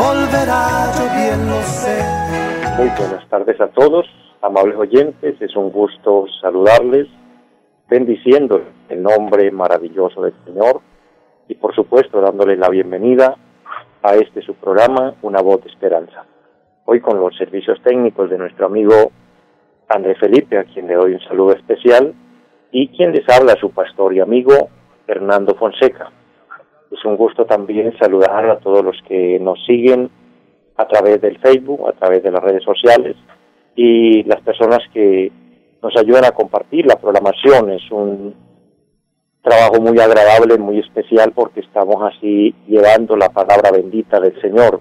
volverá. Muy buenas tardes a todos amables oyentes, es un gusto saludarles, bendiciendo el nombre maravilloso del Señor y por supuesto dándoles la bienvenida a este su programa, Una voz de esperanza. Hoy con los servicios técnicos de nuestro amigo André Felipe, a quien le doy un saludo especial, y quien les habla, su pastor y amigo Fernando Fonseca. Es un gusto también saludar a todos los que nos siguen a través del Facebook, a través de las redes sociales, y las personas que nos ayudan a compartir la programación. Es un trabajo muy agradable, muy especial porque estamos así llevando la palabra bendita del Señor.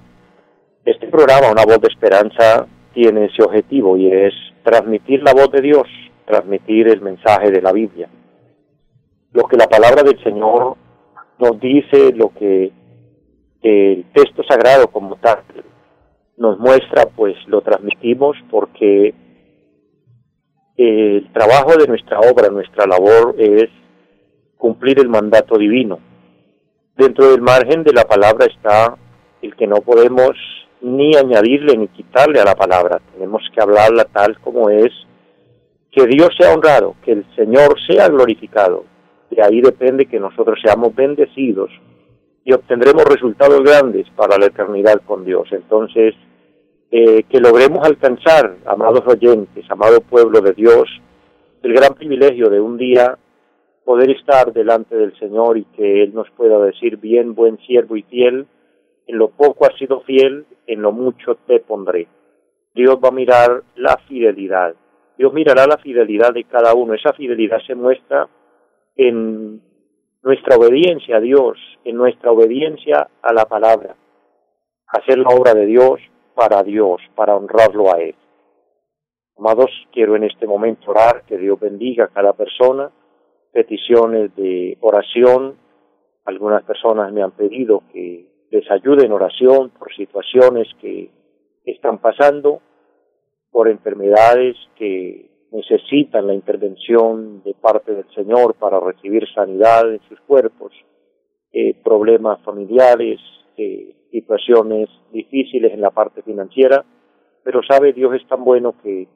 Este programa, Una voz de esperanza, tiene ese objetivo y es transmitir la voz de Dios, transmitir el mensaje de la Biblia. Lo que la palabra del Señor nos dice, lo que el texto sagrado como tal nos muestra, pues lo transmitimos porque el trabajo de nuestra obra, nuestra labor es cumplir el mandato divino. Dentro del margen de la palabra está el que no podemos ni añadirle ni quitarle a la palabra. Tenemos que hablarla tal como es, que Dios sea honrado, que el Señor sea glorificado. De ahí depende que nosotros seamos bendecidos y obtendremos resultados grandes para la eternidad con Dios. Entonces, eh, que logremos alcanzar, amados oyentes, amado pueblo de Dios, el gran privilegio de un día poder estar delante del Señor y que Él nos pueda decir, bien, buen siervo y fiel, en lo poco has sido fiel, en lo mucho te pondré. Dios va a mirar la fidelidad. Dios mirará la fidelidad de cada uno. Esa fidelidad se muestra en nuestra obediencia a Dios, en nuestra obediencia a la palabra. Hacer la obra de Dios, para Dios, para honrarlo a Él. Amados, quiero en este momento orar, que Dios bendiga a cada persona, peticiones de oración. Algunas personas me han pedido que les ayude en oración por situaciones que están pasando, por enfermedades que necesitan la intervención de parte del Señor para recibir sanidad en sus cuerpos, eh, problemas familiares, eh, situaciones difíciles en la parte financiera, pero sabe Dios es tan bueno que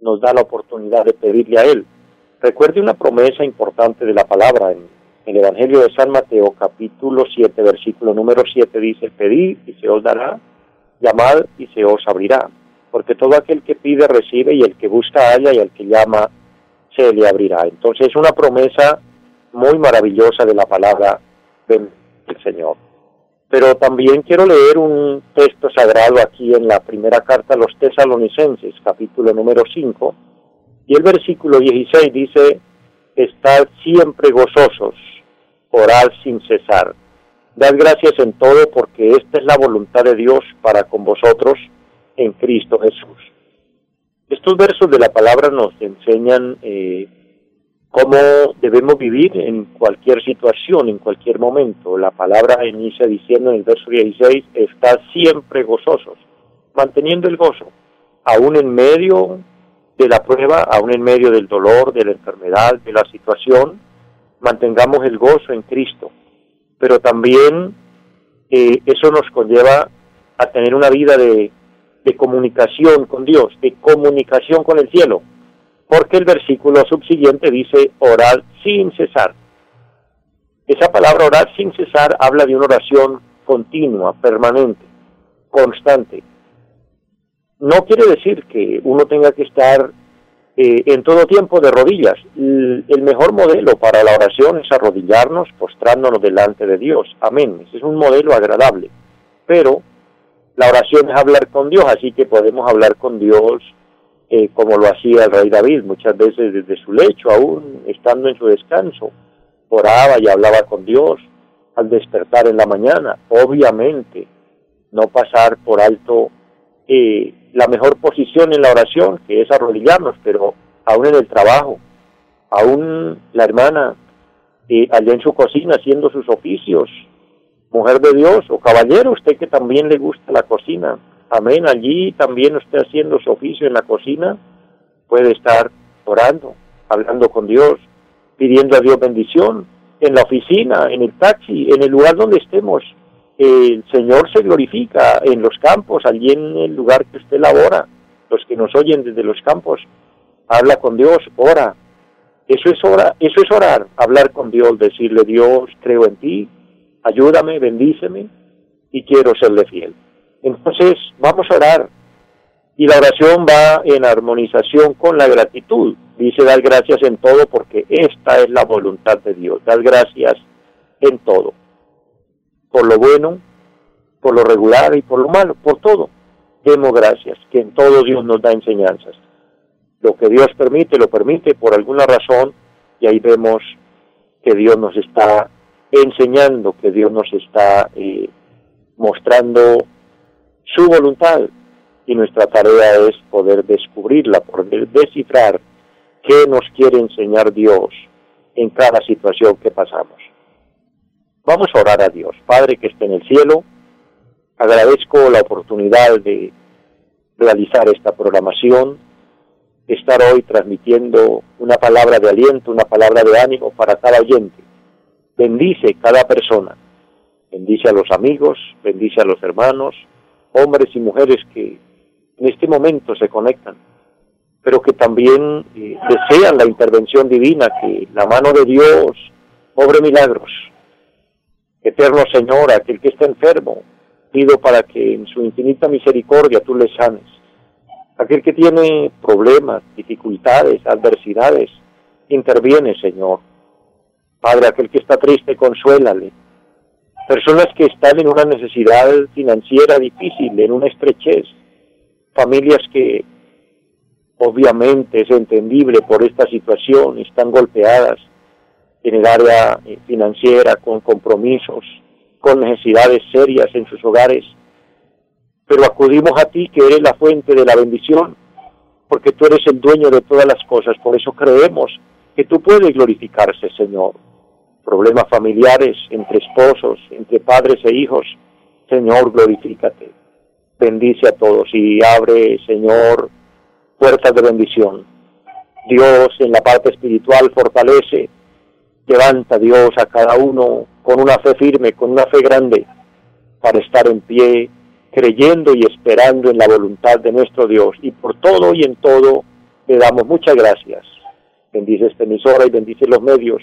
nos da la oportunidad de pedirle a Él. Recuerde una promesa importante de la palabra en, el Evangelio de San Mateo, capítulo 7, versículo número 7, dice, pedid y se os dará, llamad y se os abrirá, porque todo aquel que pide recibe y el que busca halla y el que llama se le abrirá. Entonces es una promesa muy maravillosa de la palabra del Señor. Pero también quiero leer un texto sagrado aquí en la primera carta a los tesalonicenses, capítulo número 5, y el versículo 16 dice, estad siempre gozosos, orad sin cesar. Dad gracias en todo porque esta es la voluntad de Dios para con vosotros en Cristo Jesús. Estos versos de la palabra nos enseñan eh, cómo debemos vivir en cualquier situación, en cualquier momento. La palabra inicia diciendo en el verso 16, está siempre gozosos, manteniendo el gozo, aún en medio de la prueba, aún en medio del dolor, de la enfermedad, de la situación, mantengamos el gozo en Cristo. Pero también eh, eso nos conlleva a tener una vida de comunicación con Dios, de comunicación con el cielo porque el versículo subsiguiente dice orar sin cesar. Esa palabra orar sin cesar habla de una oración continua, permanente, constante. No quiere decir que uno tenga que estar eh, en todo tiempo de rodillas. El, el, mejor modelo para la oración es arrodillarnos, postrándonos delante de Dios. Amén. Ese es un modelo agradable. Pero la oración es hablar con Dios, así que podemos hablar con Dios eh, como lo hacía el rey David, muchas veces desde su lecho, aún estando en su descanso, oraba y hablaba con Dios al despertar en la mañana. Obviamente, no pasar por alto eh, la mejor posición en la oración, que es arrodillarnos, pero aún en el trabajo, aún la hermana eh, allá en su cocina haciendo sus oficios, mujer de Dios o caballero, usted que también le gusta la cocina, amén, allí también usted haciendo su oficio en la cocina, puede estar orando, hablando con Dios, pidiendo a Dios bendición, en la oficina, en el taxi, en el lugar donde estemos, el Señor se glorifica en los campos, allí en el lugar que usted labora, los que nos oyen desde los campos, habla con Dios, ora. Eso es, ora, eso es orar, hablar con Dios, decirle Dios, creo en ti, ayúdame, bendíceme y quiero serle fiel. Entonces, vamos a orar. Y la oración va en armonización con la gratitud. Dice, dar gracias en todo porque esta es la voluntad de Dios. Dar gracias en todo. Por lo bueno, por lo regular y por lo malo, por todo. Demos gracias, que en todo Dios nos da enseñanzas. Lo que Dios permite, lo permite por alguna razón y ahí vemos que Dios nos está enseñando, que Dios nos está eh, mostrando su voluntad y nuestra tarea es poder descubrirla, poder descifrar qué nos quiere enseñar Dios en cada situación que pasamos. Vamos a orar a Dios. Padre que esté en el cielo, agradezco la oportunidad de realizar esta programación, estar hoy transmitiendo una palabra de aliento, una palabra de ánimo para cada oyente. Bendice cada persona, bendice a los amigos, bendice a los hermanos, hombres y mujeres que en este momento se conectan, pero que también eh, desean la intervención divina, que la mano de Dios obre milagros. Eterno Señor, aquel que está enfermo, pido para que en su infinita misericordia tú le sanes. Aquel que tiene problemas, dificultades, adversidades, interviene, Señor. Padre, aquel que está triste, consuélale. Personas que están en una necesidad financiera difícil, en una estrechez. Familias que obviamente es entendible por esta situación, están golpeadas en el área eh, financiera, con compromisos, con necesidades serias en sus hogares. Pero acudimos a ti que eres la fuente de la bendición, porque tú eres el dueño de todas las cosas. Por eso creemos que tú puedes glorificarse, Señor problemas familiares entre esposos, entre padres e hijos. Señor, glorifícate. Bendice a todos y abre, Señor, puertas de bendición. Dios en la parte espiritual fortalece, levanta Dios a cada uno con una fe firme, con una fe grande, para estar en pie, creyendo y esperando en la voluntad de nuestro Dios. Y por todo y en todo le damos muchas gracias. Bendice esta emisora y bendice los medios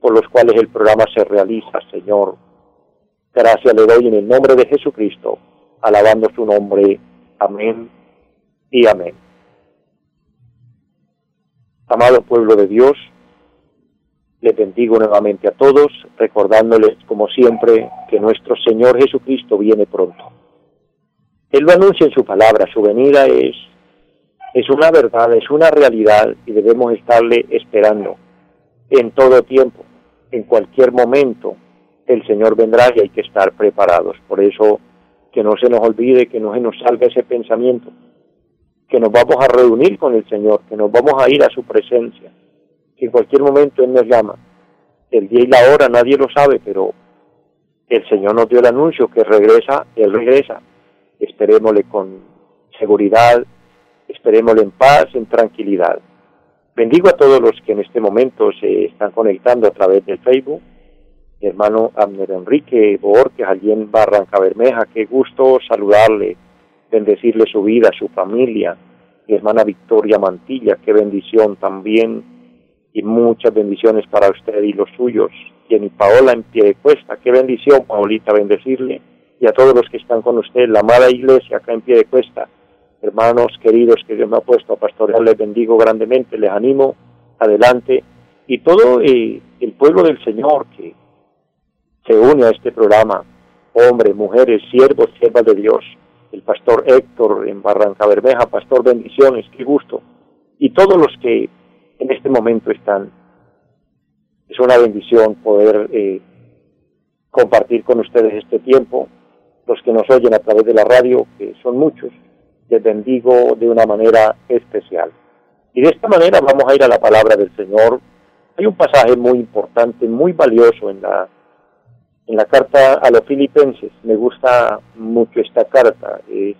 por los cuales el programa se realiza, Señor. Gracias le doy en el nombre de Jesucristo, alabando su nombre. Amén y amén. Amado pueblo de Dios, les bendigo nuevamente a todos, recordándoles, como siempre, que nuestro Señor Jesucristo viene pronto. Él lo anuncia en su palabra, su venida es, es una verdad, es una realidad y debemos estarle esperando en todo tiempo en cualquier momento el Señor vendrá y hay que estar preparados. Por eso que no se nos olvide, que no se nos salga ese pensamiento, que nos vamos a reunir con el Señor, que nos vamos a ir a su presencia, que en cualquier momento Él nos llama. El día y la hora nadie lo sabe, pero el Señor nos dio el anuncio que regresa, Él regresa. Esperémosle con seguridad, esperémosle en paz, en tranquilidad. Bendigo a todos los que en este momento se están conectando a través del Facebook. Mi hermano Abner Enrique Borges, allí en Barranca Bermeja, qué gusto saludarle, bendecirle su vida, su familia. Mi hermana Victoria Mantilla, qué bendición también y muchas bendiciones para usted y los suyos. Y mi Paola en pie de cuesta, qué bendición, Paolita, bendecirle. Y a todos los que están con usted, la amada iglesia acá en pie de cuesta hermanos queridos que Dios me ha puesto a pastorear, les bendigo grandemente, les animo adelante y todo eh, el pueblo del Señor que se une a este programa, hombres, mujeres, siervos, siervas de Dios, el pastor Héctor en Barranca Bermeja, pastor bendiciones, qué gusto, y todos los que en este momento están. Es una bendición poder eh, compartir con ustedes este tiempo los que nos oyen a través de la radio, que son muchos, les bendigo de una manera especial. Y de esta manera vamos a ir a la palabra del Señor. Hay un pasaje muy importante, muy valioso en la, en la carta a los filipenses. Me gusta mucho esta carta. Es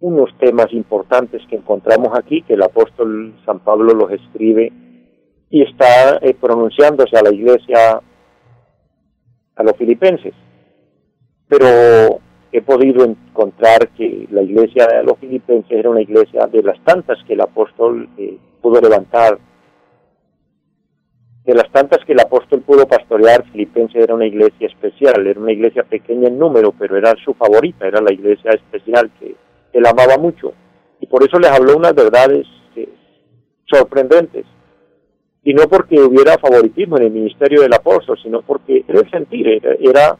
unos temas importantes que encontramos aquí, que el apóstol San Pablo los escribe y está eh, pronunciándose a la iglesia, a los filipenses. Pero he podido encontrar que la iglesia de los filipenses era una iglesia de las tantas que el apóstol eh, pudo levantar, de las tantas que el apóstol pudo pastorear, Filipenses era una iglesia especial, era una iglesia pequeña en número, pero era su favorita, era la iglesia especial que él amaba mucho. Y por eso les habló unas verdades eh, sorprendentes. Y no porque hubiera favoritismo en el ministerio del apóstol, sino porque era sentir, era,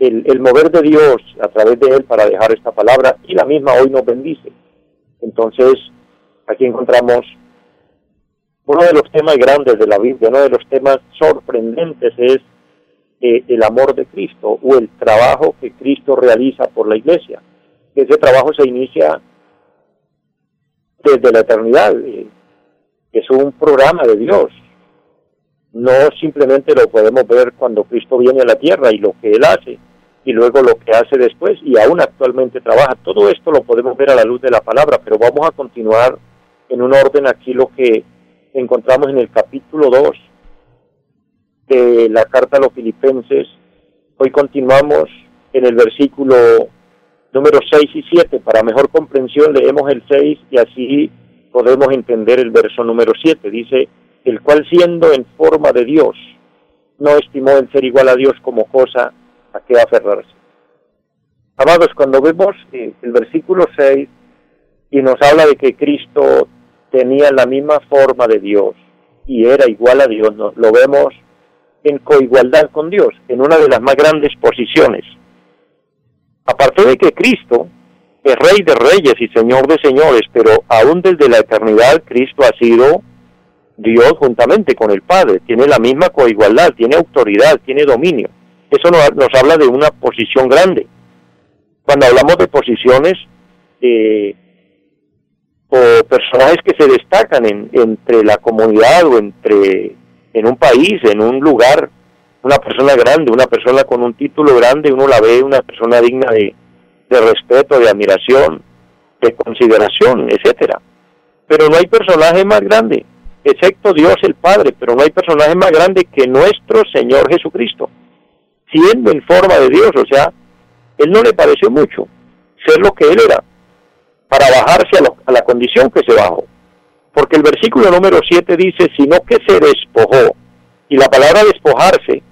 el, mover de Dios a través de él para dejar esta palabra y la misma hoy nos bendice. Entonces, aquí encontramos uno de los temas grandes de la Biblia, uno de los temas sorprendentes es eh, el amor de Cristo o el trabajo que Cristo realiza por la iglesia. Ese trabajo se inicia desde la eternidad, eh, es un programa de Dios. No simplemente lo podemos ver cuando Cristo viene a la tierra y lo que Él hace, y luego lo que hace después, y aún actualmente trabaja. Todo esto lo podemos ver a la luz de la palabra, pero vamos a continuar en un orden aquí lo que encontramos en el capítulo 2 de la carta a los filipenses. Hoy continuamos en el versículo número 6 y 7. Para mejor comprensión leemos el 6 y así podemos entender el verso número 7. Dice, el cual siendo en forma de Dios, no estimó el ser igual a Dios como cosa a que aferrarse. Amados, cuando vemos eh, el versículo 6 y nos habla de que Cristo tenía la misma forma de Dios y era igual a Dios, lo vemos en coigualdad con Dios, en una de las más grandes posiciones. Aparte de que Cristo es Rey de Reyes y Señor de Señores, pero aún desde la eternidad Cristo ha sido Dios juntamente con el Padre, tiene la misma coigualdad, tiene autoridad, tiene dominio. Eso nos, nos habla de una posición grande. Cuando hablamos de posiciones, eh, o personajes que se destacan en, entre la comunidad o entre en un país, en un lugar, una persona grande, una persona con un título grande, uno la ve una persona digna de, de respeto, de admiración, de consideración, etcétera. Pero no hay personaje más grande, excepto Dios el Padre, pero no hay personaje más grande que nuestro Señor Jesucristo. Siendo en forma de Dios, o sea, Él no le pareció mucho ser lo que Él era, para bajarse a, la condición que se bajó. Porque el versículo número 7 dice, sino que se despojó. Y la palabra despojarse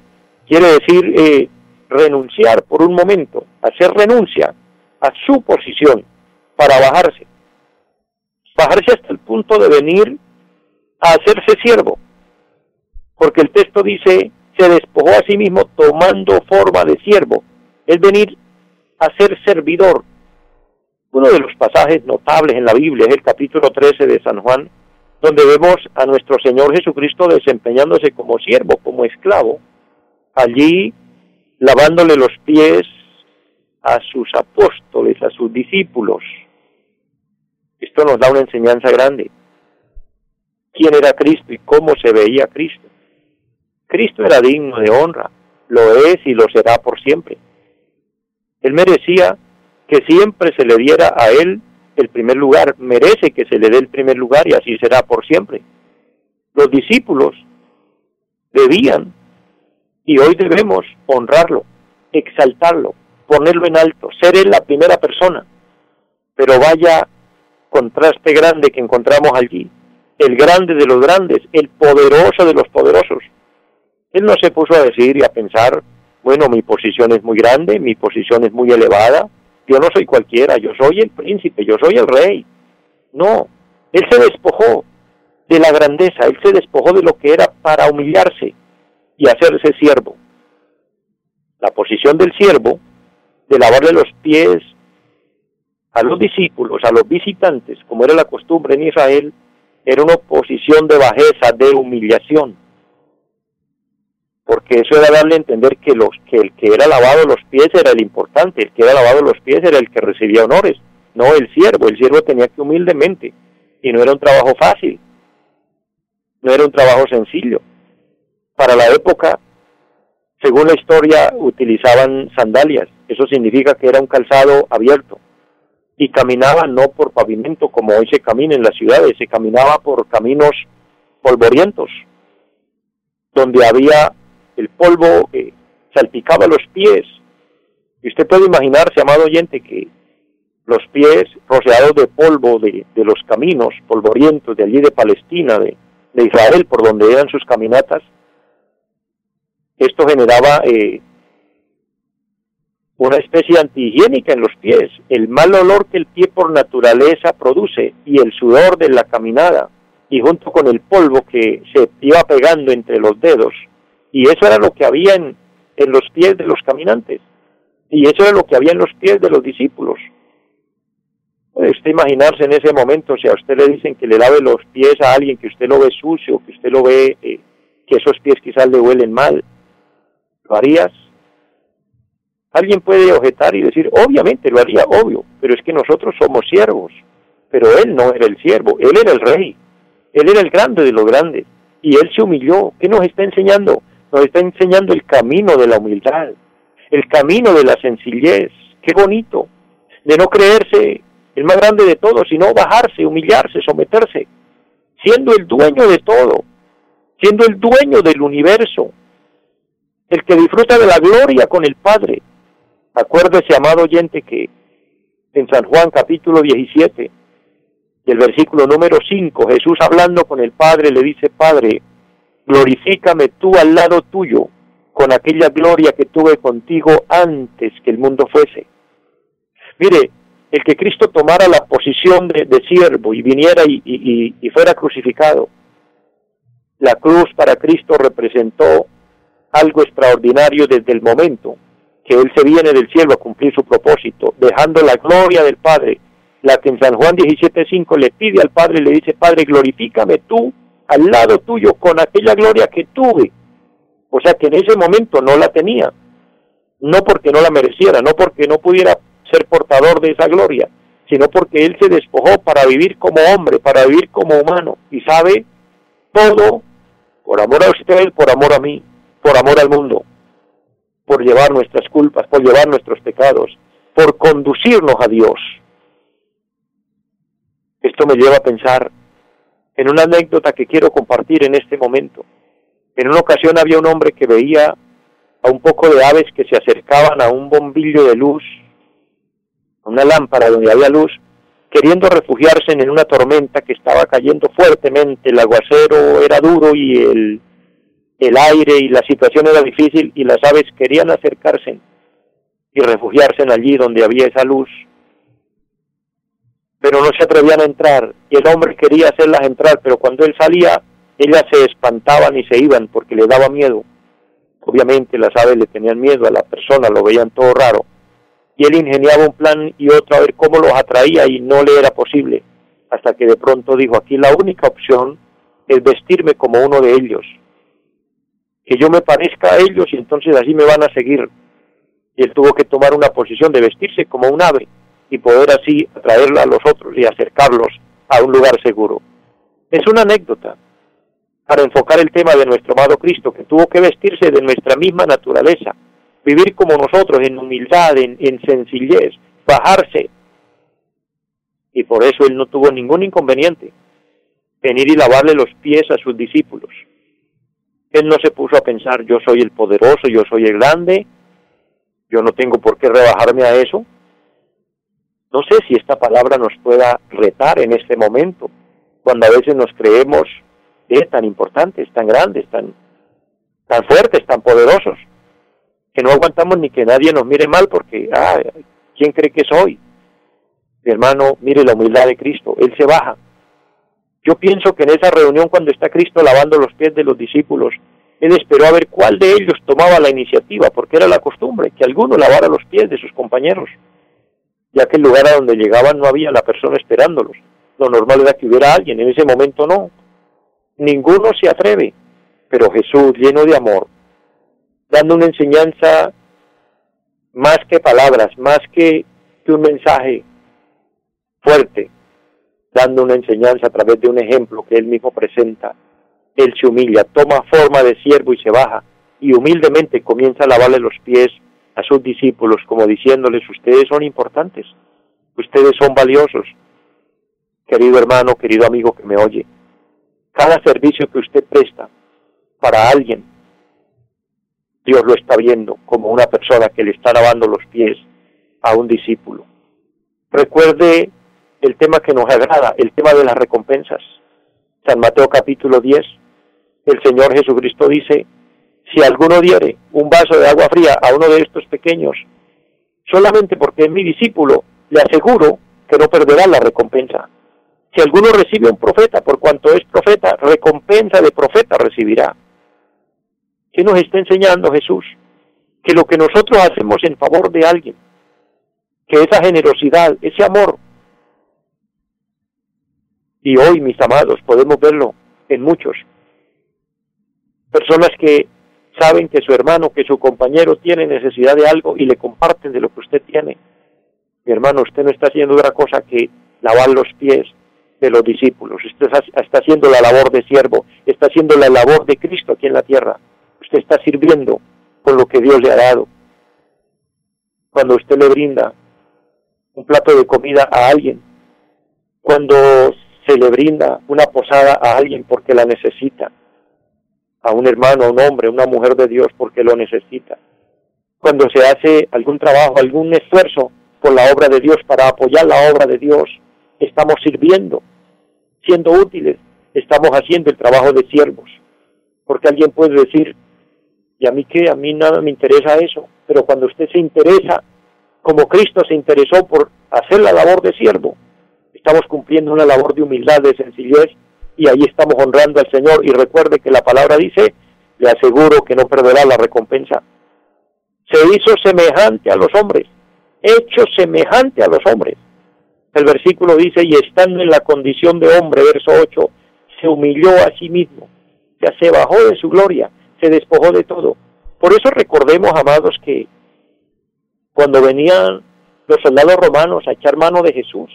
quiere decir eh, renunciar por un momento, hacer renuncia a su posición para bajarse. Bajarse hasta el punto de venir a hacerse siervo. Porque el texto dice, se despojó a sí mismo tomando forma de siervo. Es venir a ser servidor, uno de los pasajes notables en la Biblia es el capítulo 13 de San Juan, donde vemos a nuestro Señor Jesucristo desempeñándose como siervo, como esclavo, allí lavándole los pies a sus apóstoles, a sus discípulos. Esto nos da una enseñanza grande. ¿Quién era Cristo y cómo se veía Cristo? Cristo era digno de honra, lo es y lo será por siempre. Él merecía que siempre se le diera a él el primer lugar, merece que se le dé el primer lugar y así será por siempre. Los discípulos debían y hoy debemos honrarlo, exaltarlo, ponerlo en alto, ser él la primera persona. Pero vaya contraste grande que encontramos allí, el grande de los grandes, el poderoso de los poderosos. Él no se puso a decir y a pensar, bueno, mi posición es muy grande, mi posición es muy elevada, yo no soy cualquiera, yo soy el príncipe, yo soy el rey. No, él se despojó de la grandeza, él se despojó de lo que era para humillarse y hacerse siervo. La posición del siervo, de lavarle los pies a los discípulos, a los visitantes, como era la costumbre en Israel, era una posición de bajeza, de humillación. Porque eso era darle a entender que, los, que el que era lavado los pies era el importante, el que era lavado los pies era el que recibía honores, no el siervo, el siervo tenía que humildemente, y no era un trabajo fácil, no era un trabajo sencillo. Para la época, según la historia, utilizaban sandalias, eso significa que era un calzado abierto, y caminaban no por pavimento como hoy se camina en las ciudades, se caminaba por caminos polvorientos, donde había el polvo que salpicaba los pies. Y usted puede imaginarse, amado oyente, que los pies rociados de polvo de, los caminos polvorientos de allí de Palestina, de, Israel, por donde eran sus caminatas, esto generaba eh, una especie antihigiénica en los pies, el mal olor que el pie por naturaleza produce y el sudor de la caminada y junto con el polvo que se iba pegando entre los dedos y eso era lo que había en, los pies de los caminantes y eso era lo que había en los pies de los discípulos. Puede usted imaginarse en ese momento si a usted le dicen que le lave los pies a alguien que usted lo ve sucio, que usted lo ve eh, que esos pies quizás le huelen mal, ¿lo harías? Alguien puede objetar y decir, obviamente lo haría, obvio, pero es que nosotros somos siervos. Pero él no era el siervo, él era el rey, él era el grande de los grandes, y él se humilló. ¿Qué nos está enseñando? Nos está enseñando el camino de la humildad, el camino de la sencillez. Qué bonito, de no creerse el más grande de todos, sino bajarse, humillarse, someterse, siendo el dueño de todo, siendo el dueño del universo, el que disfruta de la gloria con el Padre, Acuérdese, amado oyente, que en San Juan capítulo 17, del versículo número 5, Jesús hablando con el Padre le dice, Padre, glorifícame tú al lado tuyo con aquella gloria que tuve contigo antes que el mundo fuese. Mire, el que Cristo tomara la posición de, siervo y viniera y fuera crucificado, la cruz para Cristo representó algo extraordinario desde el momento que Él se viene del cielo a cumplir su propósito, dejando la gloria del Padre, la que en San Juan 17.5 le pide al Padre y le dice, Padre, glorifícame tú al lado tuyo con aquella gloria que tuve. O sea que en ese momento no la tenía, no porque no la mereciera, no porque no pudiera ser portador de esa gloria, sino porque Él se despojó para vivir como hombre, para vivir como humano, y sabe todo por amor a usted, por amor a mí, por amor al mundo por llevar nuestras culpas, por llevar nuestros pecados, por conducirnos a Dios. Esto me lleva a pensar en una anécdota que quiero compartir en este momento. En una ocasión había un hombre que veía a un poco de aves que se acercaban a un bombillo de luz, a una lámpara donde había luz, queriendo refugiarse en una tormenta que estaba cayendo fuertemente, el aguacero era duro y el el aire y la situación era difícil y las aves querían acercarse y refugiarse allí donde había esa luz, pero no se atrevían a entrar y el hombre quería hacerlas entrar, pero cuando él salía, ellas se espantaban y se iban porque le daba miedo. Obviamente las aves le tenían miedo a la persona, lo veían todo raro. Y él ingeniaba un plan y otro a ver cómo los atraía y no le era posible. Hasta que de pronto dijo, aquí la única opción es vestirme como uno de ellos que yo me parezca a ellos y entonces así me van a seguir. Y él tuvo que tomar una posición de vestirse como un ave y poder así atraerla a los otros y acercarlos a un lugar seguro. Es una anécdota para enfocar el tema de nuestro amado Cristo, que tuvo que vestirse de nuestra misma naturaleza, vivir como nosotros, en humildad, en, en sencillez, bajarse. Y por eso él no tuvo ningún inconveniente venir y lavarle los pies a sus discípulos. Él no se puso a pensar, yo soy el poderoso, yo soy el grande, yo no tengo por qué rebajarme a eso. No sé si esta palabra nos pueda retar en este momento, cuando a veces nos creemos eh, tan importantes, tan grandes, tan, tan fuertes, tan poderosos, que no aguantamos ni que nadie nos mire mal porque, ah, ¿quién cree que soy? Mi hermano, mire la humildad de Cristo, Él se baja, yo pienso que en esa reunión cuando está Cristo lavando los pies de los discípulos, él esperó a ver cuál de ellos tomaba la iniciativa, porque era la costumbre que alguno lavara los pies de sus compañeros, ya que el lugar a donde llegaban no había la persona esperándolos. Lo normal era que hubiera alguien, en ese momento no. Ninguno se atreve, pero Jesús, lleno de amor, dando una enseñanza más que palabras, más que, un mensaje fuerte, dando una enseñanza a través de un ejemplo que él mismo presenta. Él se humilla, toma forma de siervo y se baja, y humildemente comienza a lavarle los pies a sus discípulos, como diciéndoles, ustedes son importantes, ustedes son valiosos. Querido hermano, querido amigo que me oye, cada servicio que usted presta para alguien, Dios lo está viendo como una persona que le está lavando los pies a un discípulo. Recuerde el tema que nos agrada, el tema de las recompensas. San Mateo capítulo 10, el Señor Jesucristo dice, si alguno diere un vaso de agua fría a uno de estos pequeños, solamente porque es mi discípulo, le aseguro que no perderá la recompensa. Si alguno recibe un profeta, por cuanto es profeta, recompensa de profeta recibirá. ¿Qué nos está enseñando Jesús? Que lo que nosotros hacemos en favor de alguien, que esa generosidad, ese amor, y hoy, mis amados, podemos verlo en muchos, personas que saben que su hermano, que su compañero tiene necesidad de algo y le comparten de lo que usted tiene. Mi hermano, usted no está haciendo otra cosa que lavar los pies de los discípulos, usted está haciendo la labor de siervo, está haciendo la labor de Cristo aquí en la tierra usted está sirviendo con lo que Dios le ha dado. Cuando usted le brinda un plato de comida a alguien, cuando se le brinda una posada a alguien porque la necesita, a un hermano, a un hombre, a una mujer de Dios porque lo necesita, cuando se hace algún trabajo, algún esfuerzo por la obra de Dios para apoyar la obra de Dios, estamos sirviendo, siendo útiles, estamos haciendo el trabajo de siervos. Porque alguien puede decir, y a mí que a mí nada me interesa eso, pero cuando usted se interesa, como Cristo se interesó por hacer la labor de siervo, estamos cumpliendo una labor de humildad, de sencillez, y ahí estamos honrando al Señor. Y recuerde que la palabra dice, le aseguro que no perderá la recompensa. Se hizo semejante a los hombres, hecho semejante a los hombres. El versículo dice, y estando en la condición de hombre, verso 8, se humilló a sí mismo, ya se bajó de su gloria se despojó de todo. Por eso recordemos, amados, que cuando venían los soldados romanos a echar mano de Jesús,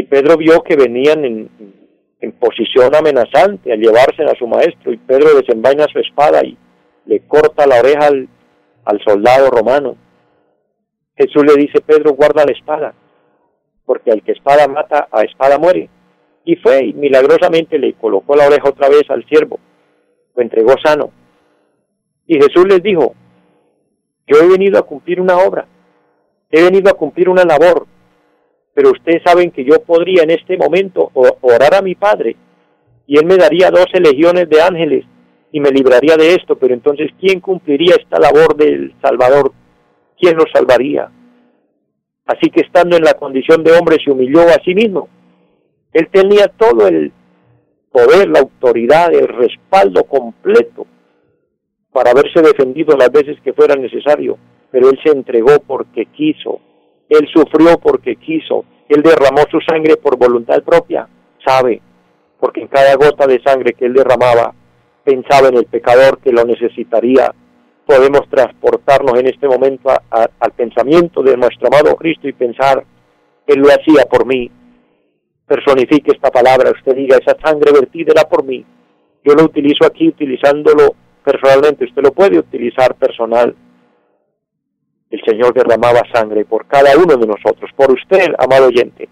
y Pedro vio que venían en, posición amenazante a llevarse a su maestro, y Pedro desenvaina su espada y le corta la oreja al, al soldado romano. Jesús le dice, Pedro, guarda la espada, porque al que espada mata, a espada muere. Y fue y milagrosamente le colocó la oreja otra vez al siervo, lo entregó sano. Y Jesús les dijo, yo he venido a cumplir una obra, he venido a cumplir una labor, pero ustedes saben que yo podría en este momento orar a mi Padre y Él me daría doce legiones de ángeles y me libraría de esto, pero entonces ¿quién cumpliría esta labor del Salvador? ¿Quién lo salvaría? Así que estando en la condición de hombre se humilló a sí mismo él tenía todo el poder, la autoridad, el respaldo completo para haberse defendido las veces que fuera necesario, pero él se entregó porque quiso, él sufrió porque quiso, él derramó su sangre por voluntad propia, sabe, porque en cada gota de sangre que él derramaba pensaba en el pecador que lo necesitaría. Podemos transportarnos en este momento al pensamiento de nuestro amado Cristo y pensar, Él lo hacía por mí, personifique esta palabra, usted diga, esa sangre vertida era por mí. Yo lo utilizo aquí utilizándolo personalmente, usted lo puede utilizar personal. El Señor derramaba sangre por cada uno de nosotros, por usted, amado oyente.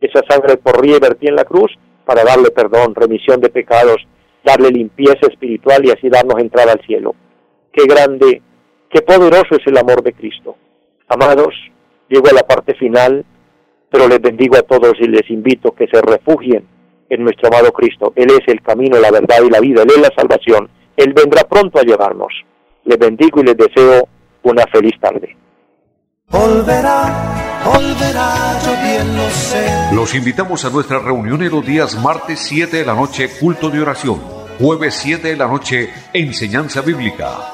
Esa sangre corría y vertía en la cruz para darle perdón, remisión de pecados, darle limpieza espiritual y así darnos entrada al cielo. Qué grande, qué poderoso es el amor de Cristo. Amados, llego a la parte final pero les bendigo a todos y les invito que se refugien en nuestro amado Cristo. Él es el camino, la verdad y la vida, Él es la salvación. Él vendrá pronto a llevarnos. Les bendigo y les deseo una feliz tarde. Los invitamos a nuestra reunión en los días martes 7 de la noche, culto de oración Jueves 7 de la noche, enseñanza bíblica.